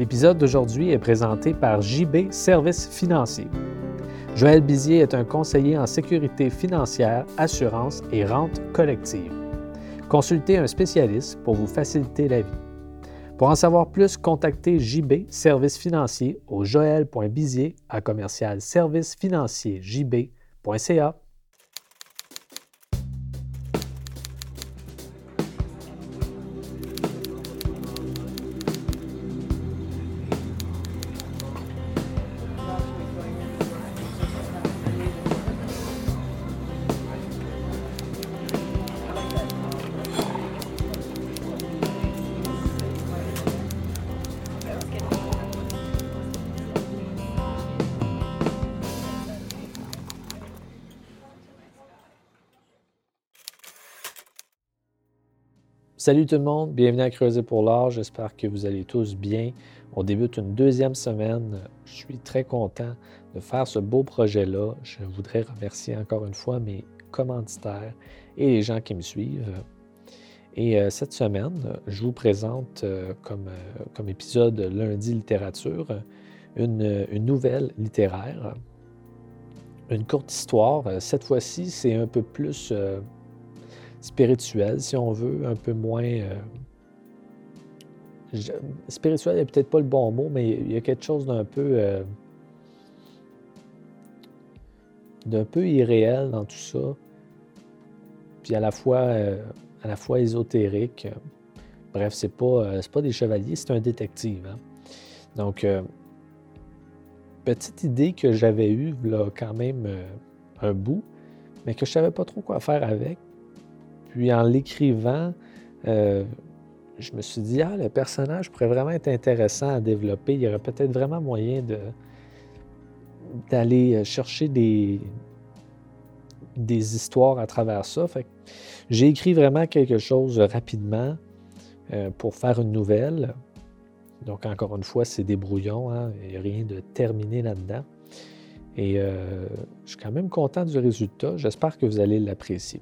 L'épisode d'aujourd'hui est présenté par JB Services financiers. Joël Bizier est un conseiller en sécurité financière, assurance et rente collective. Consultez un spécialiste pour vous faciliter la vie. Pour en savoir plus, contactez JB Services financiers au joël.bizier à commercial. Salut tout le monde, bienvenue à Creuser pour l'art. J'espère que vous allez tous bien. On débute une deuxième semaine. Je suis très content de faire ce beau projet-là. Je voudrais remercier encore une fois mes commanditaires et les gens qui me suivent. Et euh, cette semaine, je vous présente euh, comme, euh, comme, épisode lundi littérature une, nouvelle littéraire, une courte histoire. Cette fois-ci, c'est un peu plus spirituel, si on veut, un peu moins. Euh, spirituel n'est peut-être pas le bon mot, mais il y a quelque chose d'un peu. Euh, d'un peu irréel dans tout ça. Puis à la fois, euh, à la fois ésotérique. Bref, c'est pas, pas des chevaliers, c'est un détective. Hein. Donc, petite idée que j'avais eue là, quand même un bout, mais que je savais pas trop quoi faire avec. Puis en l'écrivant, euh, je me suis dit, ah, le personnage pourrait vraiment être intéressant à développer. Il y aurait peut-être vraiment moyen d'aller chercher des, des histoires à travers ça. j'ai écrit vraiment quelque chose rapidement euh, pour faire une nouvelle. Donc, encore une fois, c'est des brouillons. Hein. Il n'y a rien de terminé là-dedans. Et euh, je suis quand même content du résultat. J'espère que vous allez l'apprécier.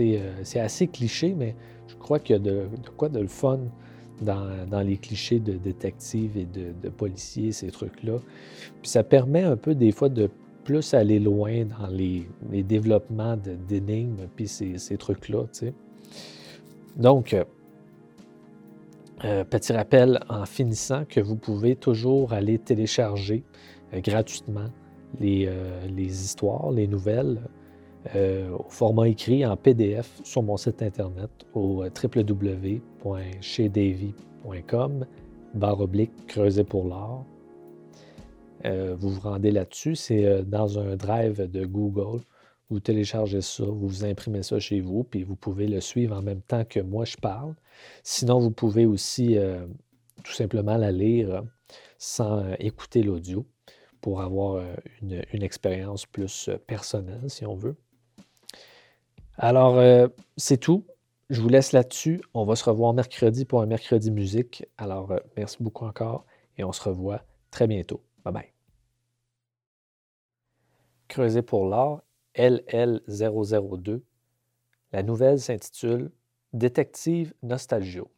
Euh, c'est assez cliché, mais je crois qu'il y a de, quoi de le fun dans, les clichés de détectives et de, policiers, ces trucs-là. Puis ça permet un peu des fois de plus aller loin dans les, développements d'énigmes, puis ces, trucs-là. Donc, euh, euh, petit rappel en finissant que vous pouvez toujours aller télécharger gratuitement les, histoires, les nouvelles euh, au format écrit en PDF sur mon site internet au euh, www.chezdavy.com barre oblique creuser pour l'art. Euh, vous vous rendez là-dessus, c'est dans un drive de Google. Vous téléchargez ça, vous imprimez ça chez vous, puis vous pouvez le suivre en même temps que moi je parle. Sinon, vous pouvez aussi tout simplement la lire sans écouter l'audio pour avoir une expérience plus personnelle, si on veut. Alors, euh, c'est tout. Je vous laisse là-dessus. On va se revoir mercredi pour un mercredi musique. Alors, euh, merci beaucoup encore et on se revoit très bientôt. Bye bye. Creuser pour l'art, LL002. La nouvelle s'intitule Détective Nostalgio.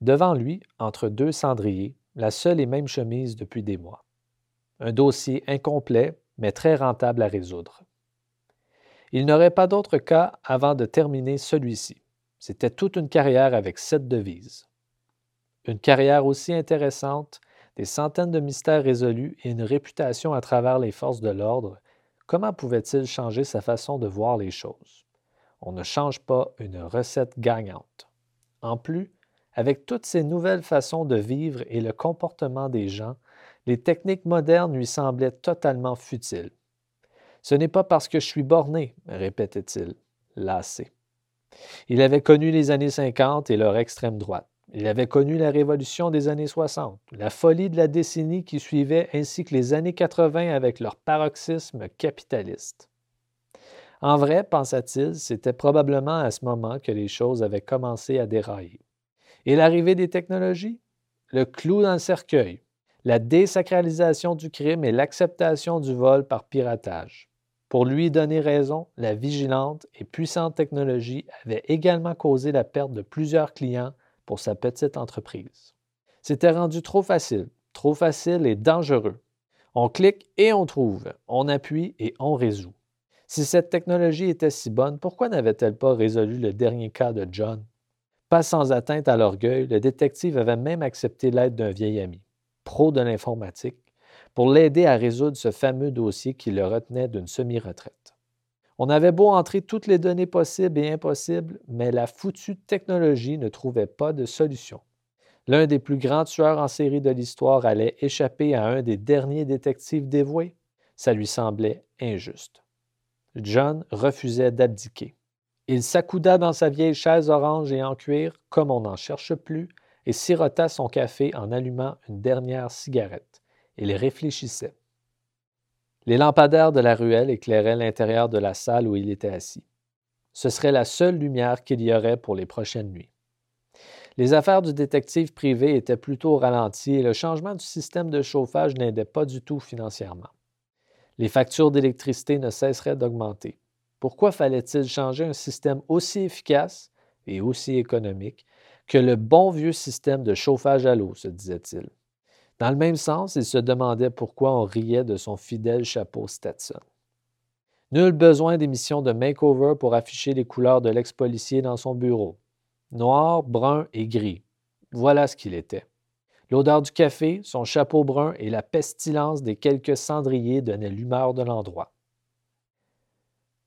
Devant lui, entre deux cendriers, la seule et même chemise depuis des mois. Un dossier incomplet mais très rentable à résoudre. Il n'aurait pas d'autre cas avant de terminer celui-ci. C'était toute une carrière avec sept devises. Une carrière aussi intéressante, des centaines de mystères résolus et une réputation à travers les forces de l'ordre, comment pouvait-il changer sa façon de voir les choses? On ne change pas une recette gagnante. En plus, avec toutes ces nouvelles façons de vivre et le comportement des gens, les techniques modernes lui semblaient totalement futiles. Ce n'est pas parce que je suis borné, répétait-il, lassé. Il avait connu les années 50 et leur extrême droite. Il avait connu la révolution des années 60, la folie de la décennie qui suivait, ainsi que les années 80 avec leur paroxysme capitaliste. En vrai, pensa-t-il, c'était probablement à ce moment que les choses avaient commencé à dérailler. Et l'arrivée des technologies? Le clou dans le cercueil, la désacralisation du crime et l'acceptation du vol par piratage. Pour lui donner raison, la vigilante et puissante technologie avait également causé la perte de plusieurs clients pour sa petite entreprise. C'était rendu trop facile, trop facile et dangereux. On clique et on trouve, on appuie et on résout. Si cette technologie était si bonne, pourquoi n'avait-elle pas résolu le dernier cas de John? Pas sans atteinte à l'orgueil, le détective avait même accepté l'aide d'un vieil ami, pro de l'informatique, pour l'aider à résoudre ce fameux dossier qui le retenait d'une semi-retraite. On avait beau entrer toutes les données possibles et impossibles, mais la foutue technologie ne trouvait pas de solution. L'un des plus grands tueurs en série de l'histoire allait échapper à un des derniers détectives dévoués. Ça lui semblait injuste. John refusait d'abdiquer. Il s'accouda dans sa vieille chaise orange et en cuir, comme on n'en cherche plus, et sirota son café en allumant une dernière cigarette. Il réfléchissait. Les lampadaires de la ruelle éclairaient l'intérieur de la salle où il était assis. Ce serait la seule lumière qu'il y aurait pour les prochaines nuits. Les affaires du détective privé étaient plutôt ralenties et le changement du système de chauffage n'aidait pas du tout financièrement. Les factures d'électricité ne cesseraient d'augmenter. Pourquoi fallait-il changer un système aussi efficace et aussi économique que le bon vieux système de chauffage à l'eau, se disait-il. Dans le même sens, il se demandait pourquoi on riait de son fidèle chapeau Stetson. Nul besoin d'émissions de makeover pour afficher les couleurs de l'ex-policier dans son bureau. Noir, brun et gris. Voilà ce qu'il était. L'odeur du café, son chapeau brun et la pestilence des quelques cendriers donnaient l'humeur de l'endroit.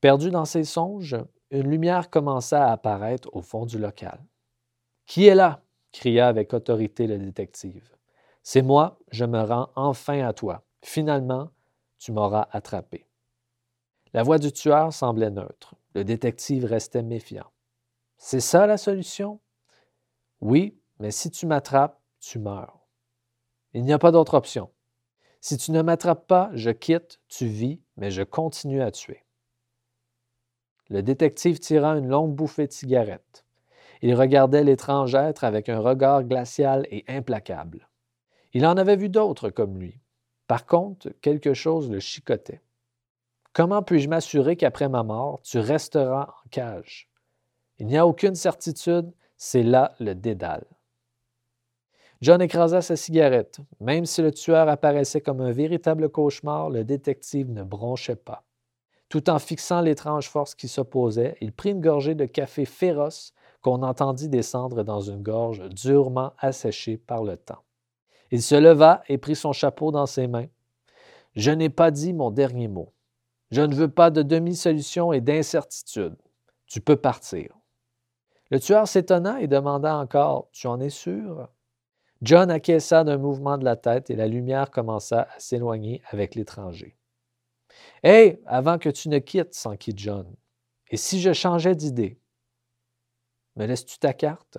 Perdu dans ses songes, une lumière commença à apparaître au fond du local. Qui est là? cria avec autorité le détective. C'est moi, je me rends enfin à toi. Finalement, tu m'auras attrapé. La voix du tueur semblait neutre. Le détective restait méfiant. C'est ça la solution? Oui, mais si tu m'attrapes, tu meurs. Il n'y a pas d'autre option. Si tu ne m'attrapes pas, je quitte, tu vis, mais je continue à tuer. Le détective tira une longue bouffée de cigarette. Il regardait l'étrange être avec un regard glacial et implacable. Il en avait vu d'autres comme lui. Par contre, quelque chose le chicotait. Comment puis-je m'assurer qu'après ma mort, tu resteras en cage? Il n'y a aucune certitude, c'est là le dédale. John écrasa sa cigarette. Même si le tueur apparaissait comme un véritable cauchemar, le détective ne bronchait pas. Tout en fixant l'étrange force qui s'opposait, il prit une gorgée de café féroce qu'on entendit descendre dans une gorge durement asséchée par le temps. Il se leva et prit son chapeau dans ses mains. Je n'ai pas dit mon dernier mot. Je ne veux pas de demi-solution et d'incertitude. Tu peux partir. Le tueur s'étonna et demanda encore Tu en es sûr John acquiesça d'un mouvement de la tête et la lumière commença à s'éloigner avec l'étranger. Hé, avant que tu ne quittes, s'enquit John. Et si je changeais d'idée? Me laisses-tu ta carte?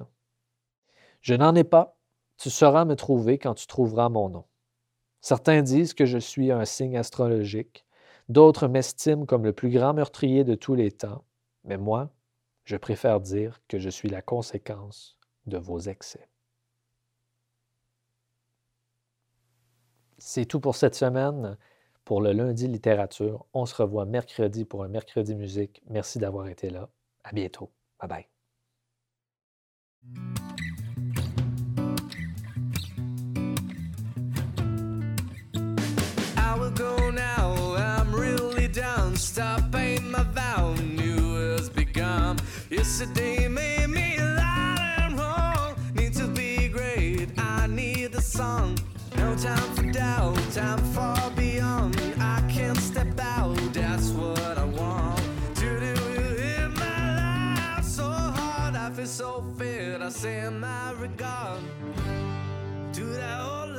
Je n'en ai pas. Tu sauras me trouver quand tu trouveras mon nom. Certains disent que je suis un signe astrologique, d'autres m'estiment comme le plus grand meurtrier de tous les temps, mais moi, je préfère dire que je suis la conséquence de vos excès. C'est tout pour cette semaine. Pour le lundi littérature, on se revoit mercredi pour un mercredi musique. Merci d'avoir été là. À bientôt. Bye bye. I will go now. I'm really down. Stop paying my vow. New has begun. Yesterday made me loud and wrong. Need to be great. I need the song. No time for doubt. Time far beyond. I can't step out. That's what I want. To do it in my life so hard. I feel so. I send my regard to that old